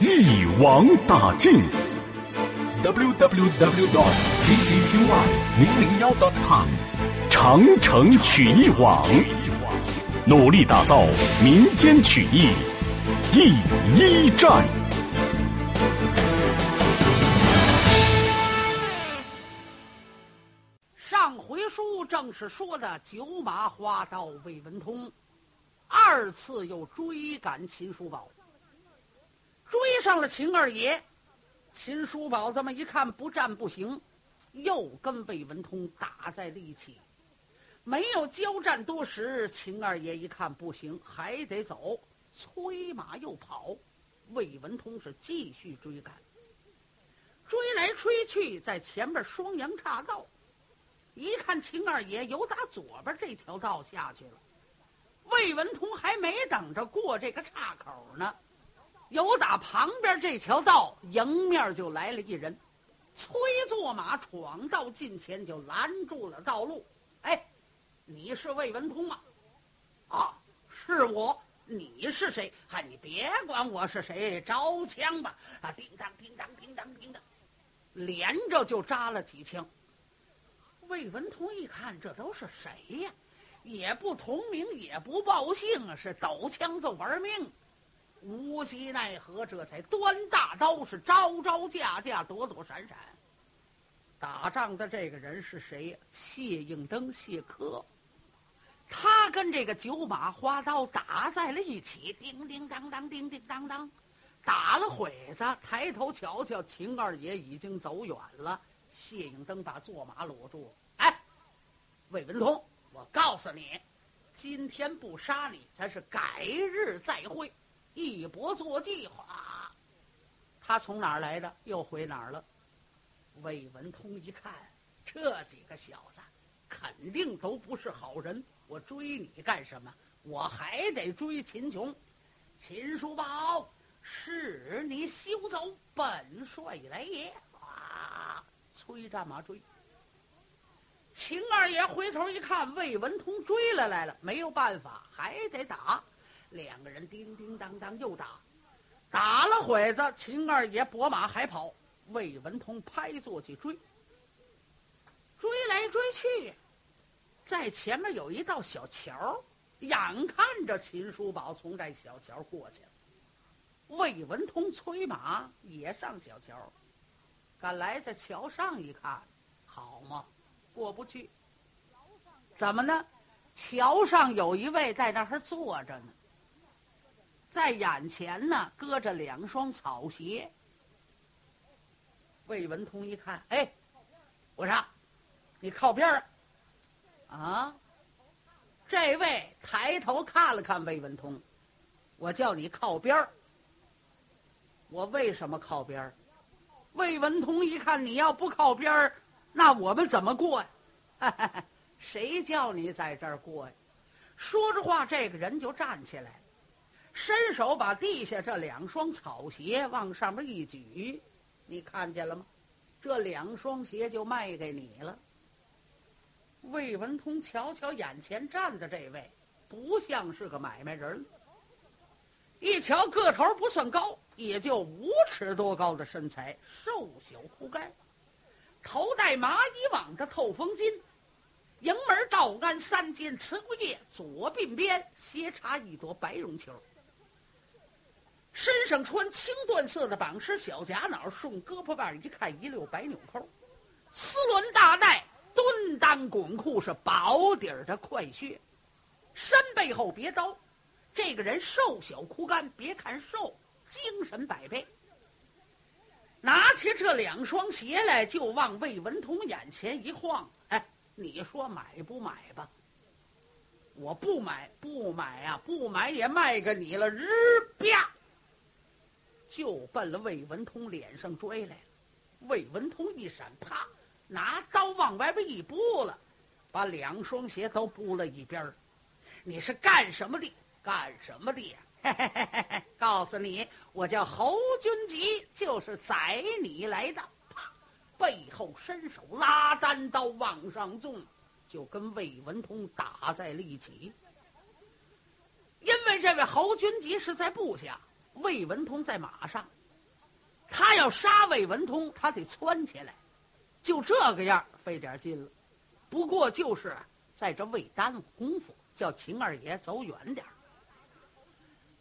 一网打尽。www dot ccqy 零零幺 dot com。长城曲艺网，努力打造民间曲艺第一站。上回书正是说的九马花刀魏文通，二次又追赶秦叔宝，追上了秦二爷。秦叔宝这么一看，不战不行，又跟魏文通打在了一起。没有交战多时，秦二爷一看不行，还得走，催马又跑。魏文通是继续追赶，追来追去，在前面双阳岔道，一看秦二爷由打左边这条道下去了，魏文通还没等着过这个岔口呢，由打旁边这条道迎面就来了一人，催坐马闯到近前就拦住了道路，哎。你是魏文通吗？啊，是我。你是谁？嗨，你别管我是谁，招枪吧！啊，叮当叮当叮当叮当，连着就扎了几枪。魏文通一看，这都是谁呀？也不同名，也不报姓，是抖枪就玩命。无计奈何，这才端大刀，是招招架架，躲躲闪闪。打仗的这个人是谁呀？谢应登，谢科。他跟这个九马花刀打在了一起，叮叮当当，叮叮当当，打了会子，抬头瞧瞧，秦二爷已经走远了。谢应登把坐马搂住，哎，魏文通，我告诉你，今天不杀你，咱是改日再会，一搏做计划。他从哪儿来的？又回哪儿了？魏文通一看，这几个小子肯定都不是好人。我追你干什么？我还得追秦琼。秦叔宝，是你休走，本帅来也！啊，催战马追。秦二爷回头一看，魏文通追了来了，没有办法，还得打。两个人叮叮当当又打，打了会子，秦二爷拨马还跑，魏文通拍坐去追，追来追去。在前面有一道小桥，眼看着秦叔宝从这小桥过去了。魏文通催马也上小桥，赶来在桥上一看，好嘛，过不去。怎么呢？桥上有一位在那儿坐着呢，在眼前呢，搁着两双草鞋。魏文通一看，哎，我说，你靠边儿。啊！这位抬头看了看魏文通，我叫你靠边儿。我为什么靠边儿？魏文通一看，你要不靠边儿，那我们怎么过呀？谁叫你在这儿过呀？说着话，这个人就站起来，伸手把地下这两双草鞋往上面一举，你看见了吗？这两双鞋就卖给你了。魏文通瞧瞧眼前站的这位，不像是个买卖人。一瞧个头不算高，也就五尺多高的身材，瘦小枯干，头戴麻衣网的透风巾，迎门倒鞍三尖瓷骨叶，左鬓边斜插一朵白绒球。身上穿青缎色的绑式小夹袄，顺胳膊腕一看一溜白纽扣，丝纶大带。蹲裆滚裤是薄底儿的快靴，身背后别刀。这个人瘦小枯干，别看瘦，精神百倍。拿起这两双鞋来，就往魏文通眼前一晃。哎，你说买不买吧？我不买，不买呀，不买也卖给你了。日啪，就奔了魏文通脸上追来了。魏文通一闪，啪，拿刀往外边一拨了，把两双鞋都拨了一边你是干什么的？干什么的呀？嘿嘿嘿嘿！告诉你，我叫侯军吉，就是宰你来的。啪，背后伸手拉单刀往上纵，就跟魏文通打在了一起。因为这位侯军吉是在部下，魏文通在马上。他要杀魏文通，他得窜起来，就这个样费点劲了。不过就是在这未耽误功夫，叫秦二爷走远点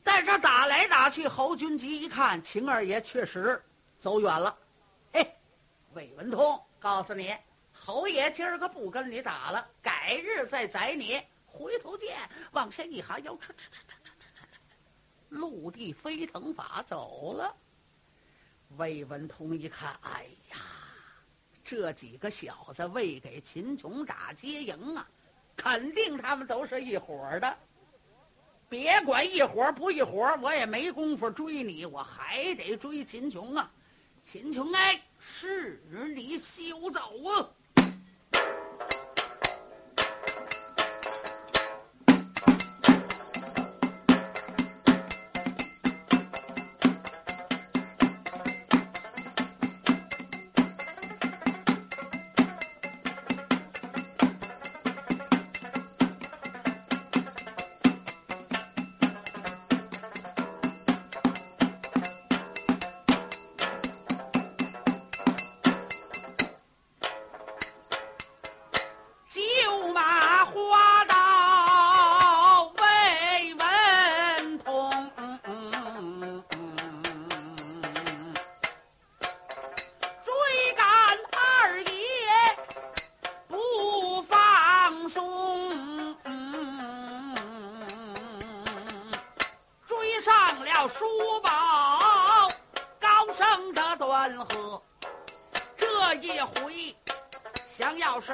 在这打来打去，侯军吉一看秦二爷确实走远了，嘿，魏文通，告诉你，侯爷今儿个不跟你打了，改日再宰你。回头见，往下一哈腰，吃吃吃，陆地飞腾法走了。魏文通一看，哎呀，这几个小子为给秦琼打接营啊，肯定他们都是一伙的。别管一伙不一伙，我也没工夫追你，我还得追秦琼啊！秦琼，哎，是你休走啊！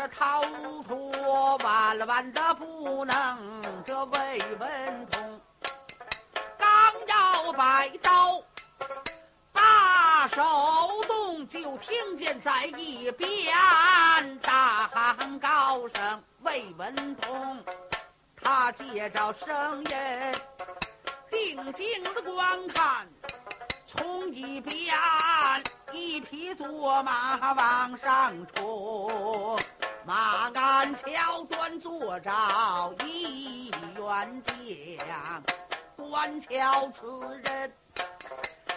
逃脱晚了晚的不能这魏文通刚要摆刀大手动就听见在一边大喊高声魏文通。他借着声音定睛的观看从一边一匹坐马往上冲。马鞍桥端坐着一员将，观瞧此人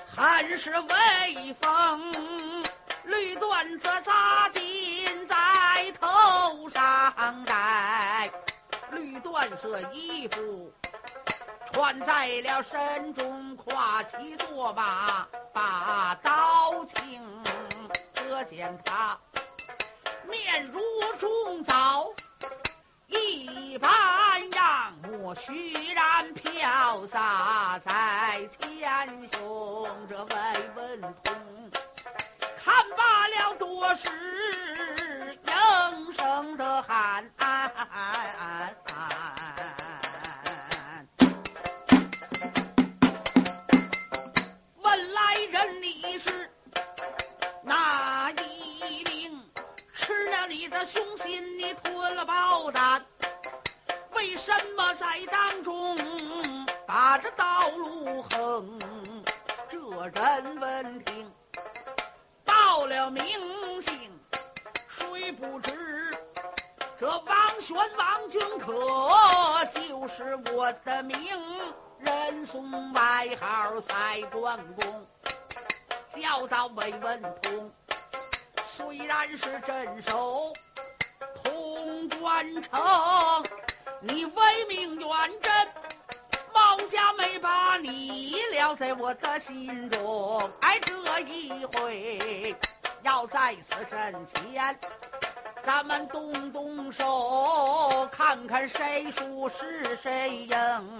很是威风，绿缎子扎金在头上戴。绿缎色衣服穿在了身中，跨骑坐马把刀擎。只见他面如重枣一般样，莫须然飘洒在前胸。这慰问痛看罢了，多时应声的喊。到魏文通，虽然是镇守潼。关城，你威名远震，毛家没把你撂在我的心中。哎，这一回要在此阵前，咱们动动手，看看谁输是谁赢。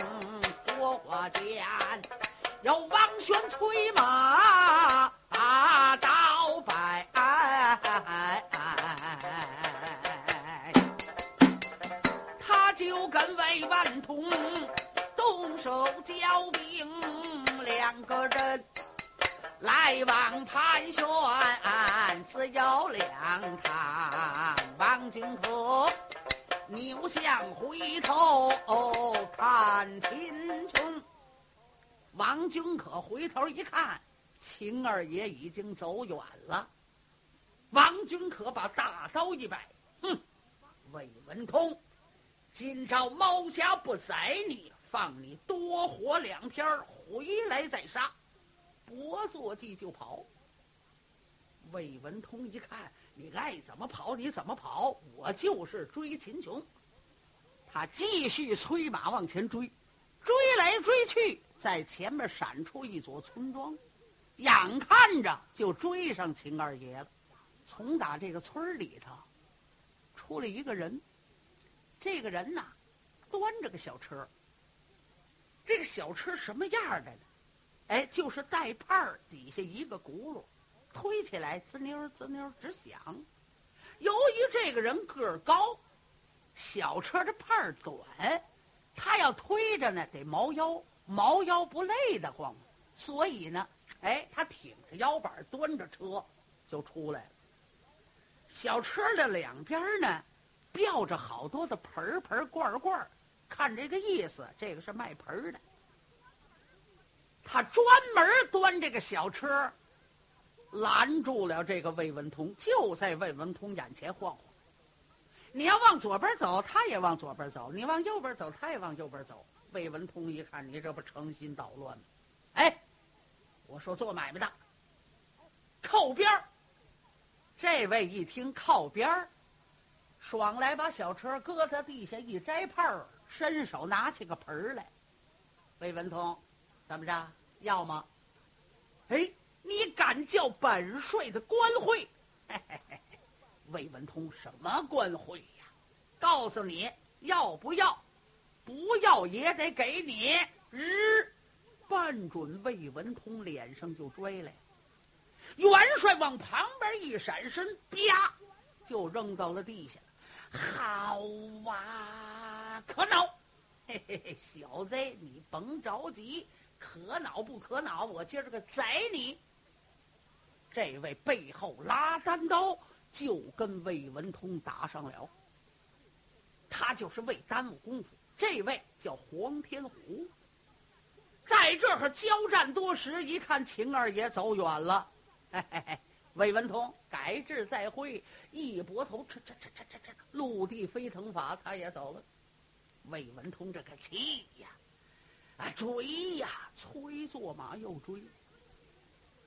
说话间，有王玄催马把刀摆。就跟魏万通动手交兵，两个人来往盘旋只有两趟。王君可扭向回头看秦琼。王君可回头一看，秦二爷已经走远了。王君可把大刀一摆，哼，魏文通，今朝猫家不宰你，放你多活两天，回来再杀。拨坐骑就跑。魏文通一看，你爱怎么跑你怎么跑，我就是追秦琼。他继续催马往前追，追来追去。在前面闪出一座村庄，眼看着就追上秦二爷了。从打这个村里头出来一个人，这个人呐，端着个小车。这个小车什么样的呢？哎，就是带把儿，底下一个轱辘，推起来滋溜滋溜直响。由于这个人个儿高，小车的把儿短，他要推着呢得猫腰。猫腰不累得慌，所以呢，哎，他挺着腰板端着车就出来了。小车的两边呢，吊着好多的盆盆罐罐看这个意思，这个是卖盆的。他专门端这个小车，拦住了这个魏文通，就在魏文通眼前晃晃。你要往左边走，他也往左边走；你往右边走，他也往右边走。魏文通一看，你这不诚心捣乱吗？哎，我说做买卖的，靠边儿。这位一听靠边儿，爽来把小车搁在地下一摘炮，伸手拿起个盆儿来。魏文通，怎么着？要吗？哎，你敢叫本帅的官会？魏文通，什么官会呀？告诉你要不要？不要也得给你！日，半准魏文通脸上就拽来。元帅往旁边一闪身，啪，就扔到了地下。好哇，可恼！嘿嘿嘿，小子，你甭着急，可恼不可恼？我今儿个宰你！这位背后拉单刀，就跟魏文通打上了。他就是为耽误功夫。这位叫黄天虎，在这儿交战多时，一看秦二爷走远了，嘿嘿嘿，魏文通改制再会，一拨头，这这这这这这，陆地飞腾法，他也走了。魏文通这个气呀，啊追呀，催坐马又追，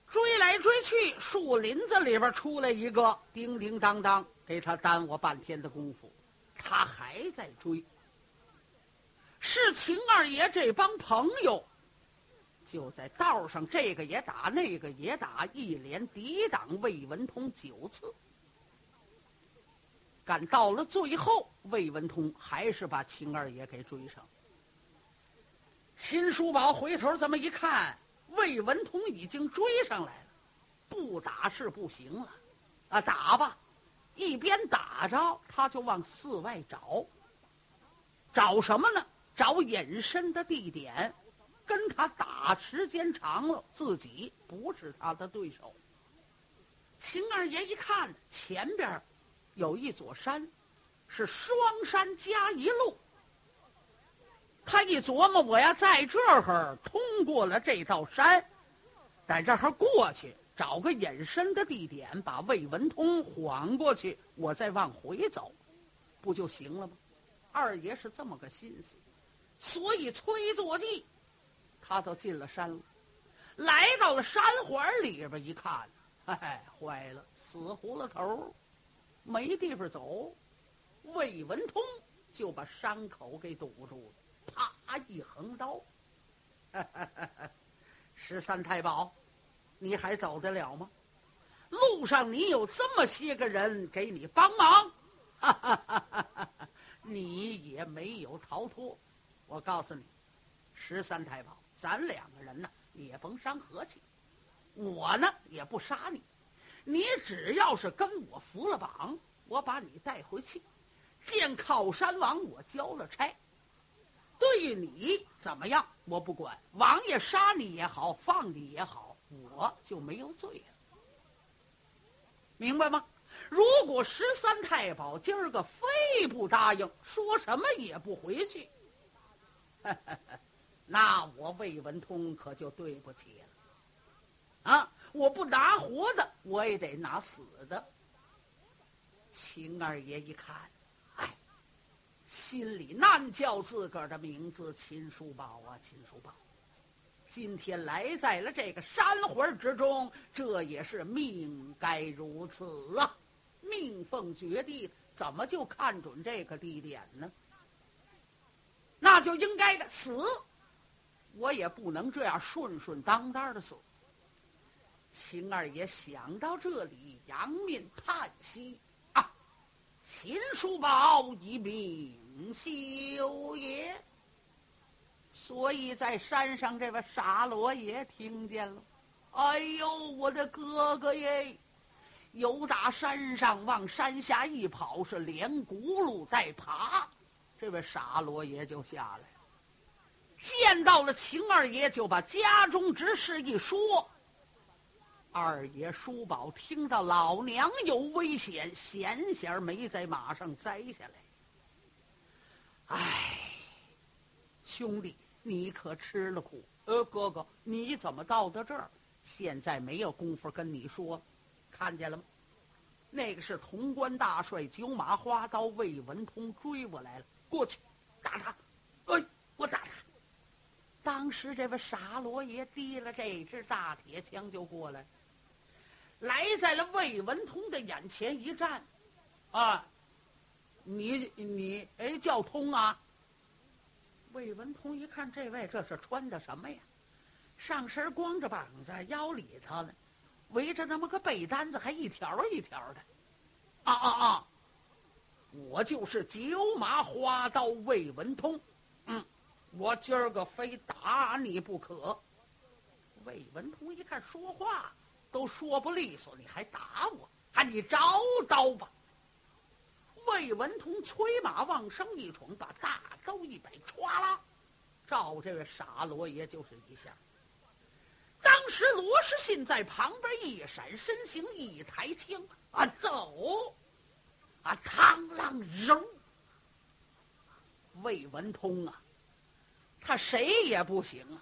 追来追去，树林子里边出来一个，叮叮当当，给他耽误半天的功夫，他还在追。是秦二爷这帮朋友，就在道上，这个也打，那个也打，一连抵挡魏文通九次。赶到了最后，魏文通还是把秦二爷给追上。秦叔宝回头这么一看，魏文通已经追上来了，不打是不行了，啊，打吧！一边打着，他就往寺外找，找什么呢？找隐身的地点，跟他打时间长了，自己不是他的对手。秦二爷一看前边有一座山，是双山夹一路。他一琢磨，我要在这儿通过了这道山，在这儿过去，找个隐身的地点，把魏文通晃过去，我再往回走，不就行了吗？二爷是这么个心思。所以催作记，他就进了山了，来到了山环里边一看，哎，坏了，死糊了头，没地方走。魏文通就把山口给堵住了，啪一横刀。十三太保，你还走得了吗？路上你有这么些个人给你帮忙，你也没有逃脱。我告诉你，十三太保，咱两个人呢也甭伤和气，我呢也不杀你，你只要是跟我服了绑，我把你带回去，见靠山王，我交了差。对你怎么样，我不管，王爷杀你也好，放你也好，我就没有罪了，明白吗？如果十三太保今儿个非不答应，说什么也不回去，那我魏文通可就对不起了。啊，我不拿活的，我也得拿死的。秦二爷一看，哎，心里难叫自个儿的名字秦叔宝啊，秦叔宝。今天来在了这个山魂之中，这也是命该如此啊！命奉绝地，怎么就看准这个地点呢？那就应该的死，我也不能这样顺顺当当的死。秦二爷想到这里，仰面叹息啊：“秦叔宝一命休也。”所以在山上，这位沙罗爷听见了，哎呦，我的哥哥耶！由打山上往山下一跑，是连轱辘带爬，这位沙罗爷就下来。见到了秦二爷，就把家中之事一说。二爷叔宝听到老娘有危险，险险没在马上栽下来。哎，兄弟。你可吃了苦，呃，哥哥，你怎么到的这儿？现在没有功夫跟你说，看见了吗？那个是潼关大帅九马花刀魏文通追我来了，过去，打他。当时这位傻罗爷提了这支大铁枪就过来，来在了魏文通的眼前一站，啊，你你哎叫通啊？魏文通一看，这位这是穿的什么呀？上身光着膀子，腰里头呢，围着那么个被单子，还一条一条的。啊啊啊！我就是九马花刀魏文通，嗯，我今儿个非打你不可。魏文通一看，说话都说不利索，你还打我？啊，你找刀吧！魏文通催马往上一冲，把大刀一摆，歘啦，照这位傻罗爷就是一下。当时罗世信在旁边一闪身形，一抬枪啊，走啊，螳螂扔。魏文通啊，他谁也不行啊。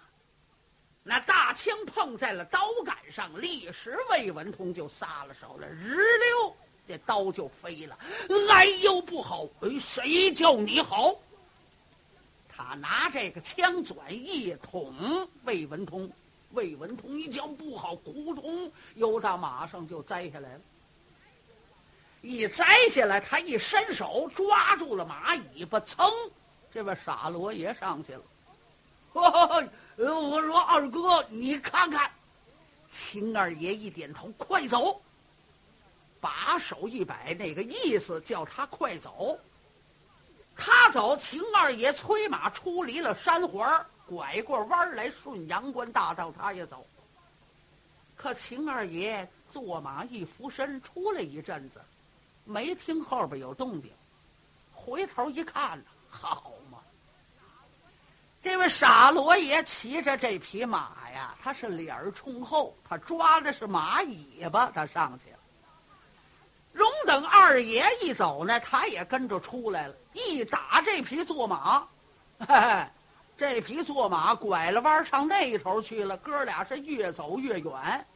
那大枪碰在了刀杆上，立时魏文通就撒了手了，日溜。这刀就飞了，哎呦不好！哎，谁叫你好？他拿这个枪转一捅魏文通，魏文通一叫不好，扑通，由到马上就栽下来了。一栽下来，他一伸手抓住了马尾巴，噌，这位傻罗爷上去了。我说二哥，你看看，秦二爷一点头，快走。把手一摆，那个意思叫他快走。他走，秦二爷催马出离了山环，拐过弯来顺阳关大道，他也走。可秦二爷坐马一俯身，出来一阵子，没听后边有动静，回头一看，好！这位傻罗爷骑着这匹马呀，他是脸儿冲后，他抓的是马尾巴，他上去了。容等二爷一走呢，他也跟着出来了。一打这匹坐马，这匹坐马拐了弯上那头去了。哥俩是越走越远。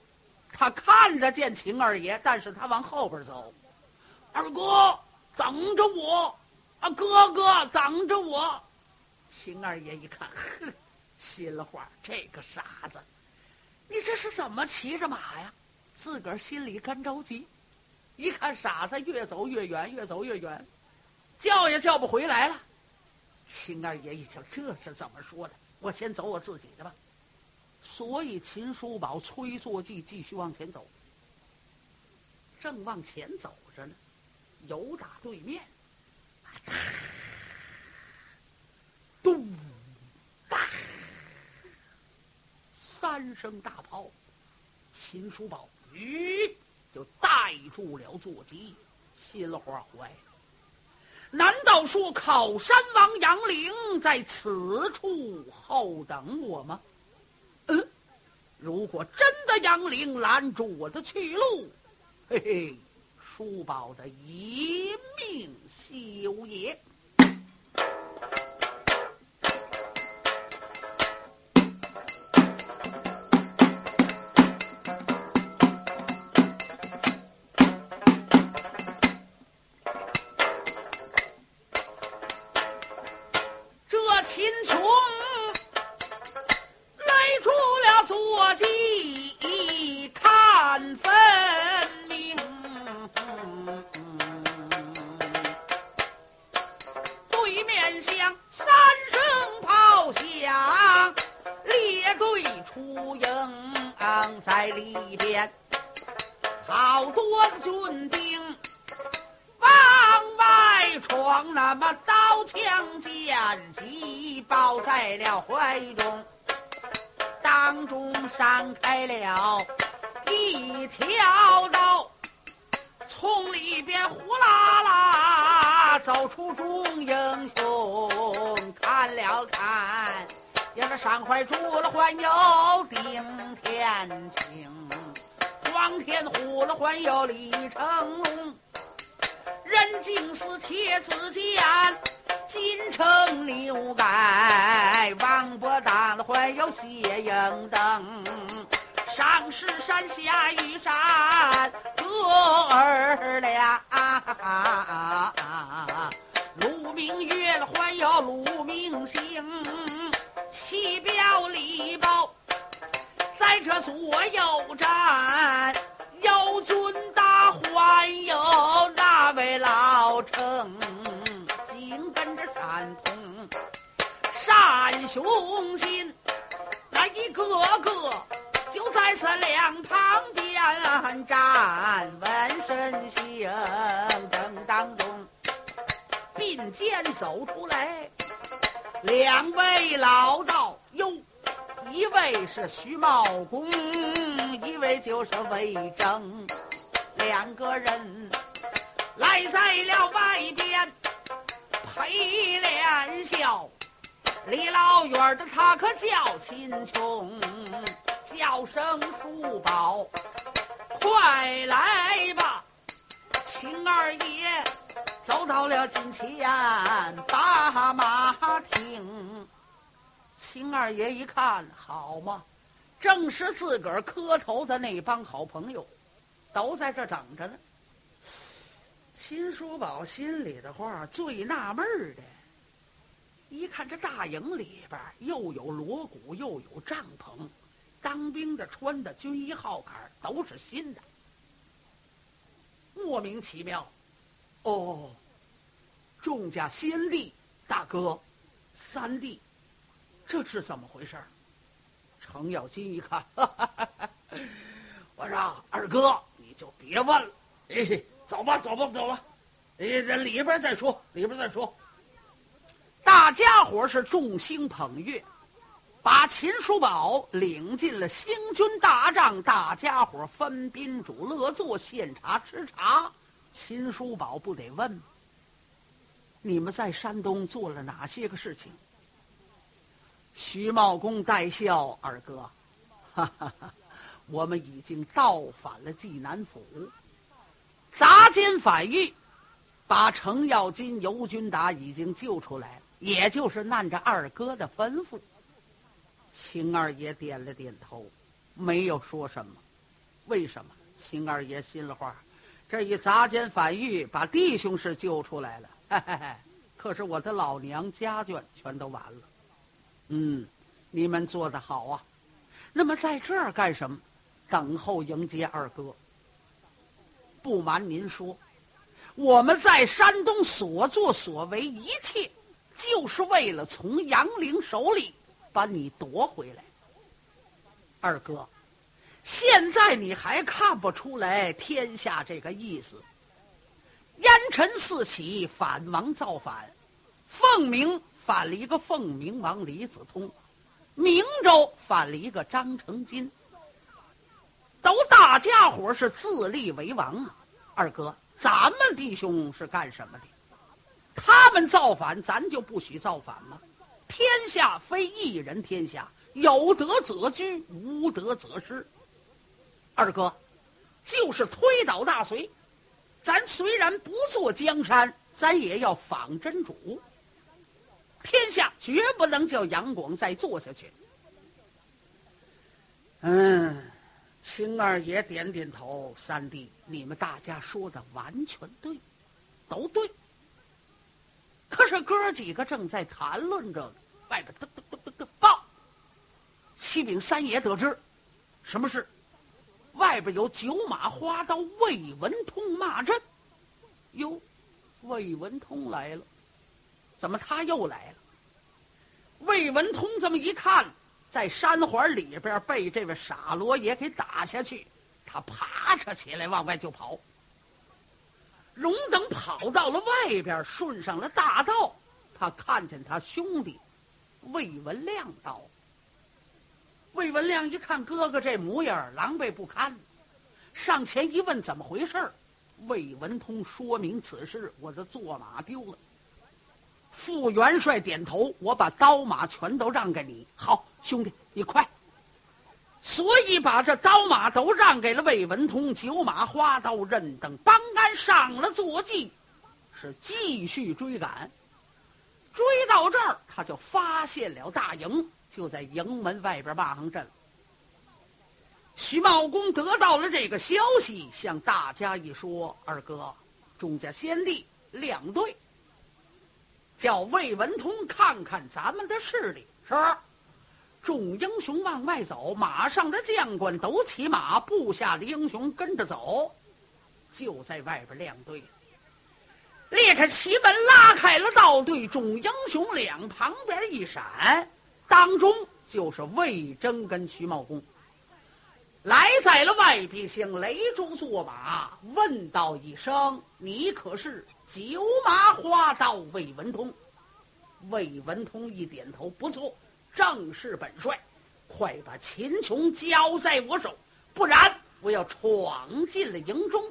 他看着见秦二爷，但是他往后边走。二哥，等着我！啊，哥哥，等着我！秦二爷一看，呵，心里话：这个傻子，你这是怎么骑着马呀？自个儿心里干着急。一看傻子越走越远，越走越远，叫也叫不回来了。秦二爷一瞧，这是怎么说的？我先走我自己的吧。所以秦叔宝催坐骑继续往前走。正往前走着呢，有打对面，三声大炮。秦叔宝，咦。就带住了坐骑，心话坏了。难道说靠山王杨凌在此处候等我吗？嗯，如果真的杨凌拦住我的去路，嘿嘿，叔宝的一命休也。慌，那么刀枪剑戟抱在了怀中，当中闪开了一条道，从里边呼啦啦走出众英雄，看了看。也是山怀住了环有丁天青，黄天虎了环有李成龙。任敬寺铁子剑，金城牛盖，王伯当了还有谢应登，上石山下玉山哥儿俩，鲁明月了还有鲁明星。七表里包，在这左右站，雄心，那一个个就在这两旁边站，问身行正当中，并肩走出来。两位老道哟，一位是徐茂公，一位就是魏征，两个人来在了外边陪脸笑。离老远的他可叫秦琼，叫声叔宝，快来吧，秦二爷。走到了近前，把马停。秦二爷一看，好嘛，正是自个儿磕头的那帮好朋友，都在这等着呢。秦叔宝心里的话最纳闷的，一看这大营里边又有锣鼓，又有帐篷，当兵的穿的军衣号坎都是新的，莫名其妙。哦，众家先帝、大哥、三弟，这是怎么回事？程咬金一看，我说二哥，你就别问了，哎，走吧，走吧，走吧，哎，这里边再说，里边再说。大家伙是众星捧月，把秦叔宝领进了星军大帐，大家伙分宾主，乐坐，献茶吃茶。秦叔宝不得问你们在山东做了哪些个事情？徐茂公带笑，二哥，哈哈哈，我们已经倒反了济南府，砸金反狱，把程咬金、尤军达已经救出来了，也就是按着二哥的吩咐。秦二爷点了点头，没有说什么。为什么？秦二爷心里话。这一砸奸反狱，把弟兄是救出来了，嘿嘿嘿，可是我的老娘家眷全都完了。嗯，你们做的好啊。那么在这儿干什么？等候迎接二哥。不瞒您说，我们在山东所作所为一切，就是为了从杨凌手里把你夺回来。二哥。现在你还看不出来天下这个意思？烟尘四起，反王造反，凤鸣反了一个凤鸣王李子通，明州反了一个张成金，都大家伙是自立为王啊！二哥，咱们弟兄是干什么的？他们造反，咱就不许造反吗？天下非一人天下，有德则居，无德则失。二哥，就是推倒大隋，咱虽然不做江山，咱也要仿真主。天下绝不能叫杨广再做下去。嗯，秦二爷点点头。三弟，你们大家说的完全对，都对。可是哥几个正在谈论着，外边噔噔噔噔噔报，启禀三爷得知，什么事？外边有九马花刀魏文通骂阵。哟，魏文通来了，怎么他又来了？魏文通这么一看。在山环里边被这位傻罗爷给打下去，他爬扯起来往外就跑。荣等跑到了外边，顺上了大道，他看见他兄弟魏文亮到。魏文亮一看哥哥这模样狼狈不堪，上前一问怎么回事魏文通说明此事：我的坐马丢了。副元帅点头，我把刀马全都让给你。好，兄弟，你快。所以把这刀马都让给了魏文通，九马花刀任等帮安上了坐骑，是继续追赶。追到这儿，他就发现了大营，就在营门外边骂上阵。徐茂公得到了这个消息，向大家一说：“二哥，众家先帝两队。”叫魏文通看看咱们的势力。是，众英雄往外走，马上的将官都骑马，部下的英雄跟着走，就在外边亮队。裂开旗门，拉开了道队，众英雄两旁边一闪，当中就是魏征跟徐茂公。来在了外壁，向雷珠坐马，问道一声：“你可是？”九马花刀魏文通，魏文通一点头，不错，正是本帅。快把秦琼交在我手，不然我要闯进了营中。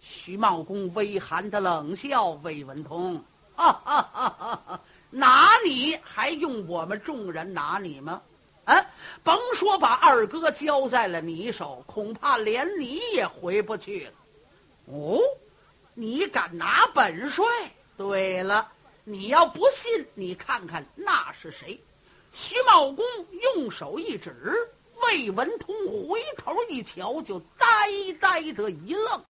徐茂公微寒的冷笑：“魏文通，哈哈哈哈哈，拿你还用我们众人拿你吗？啊，甭说把二哥交在了你手，恐怕连你也回不去了。哦。”你敢拿本帅？对了，你要不信，你看看那是谁？徐茂公用手一指，魏文通回头一瞧，就呆呆的一愣。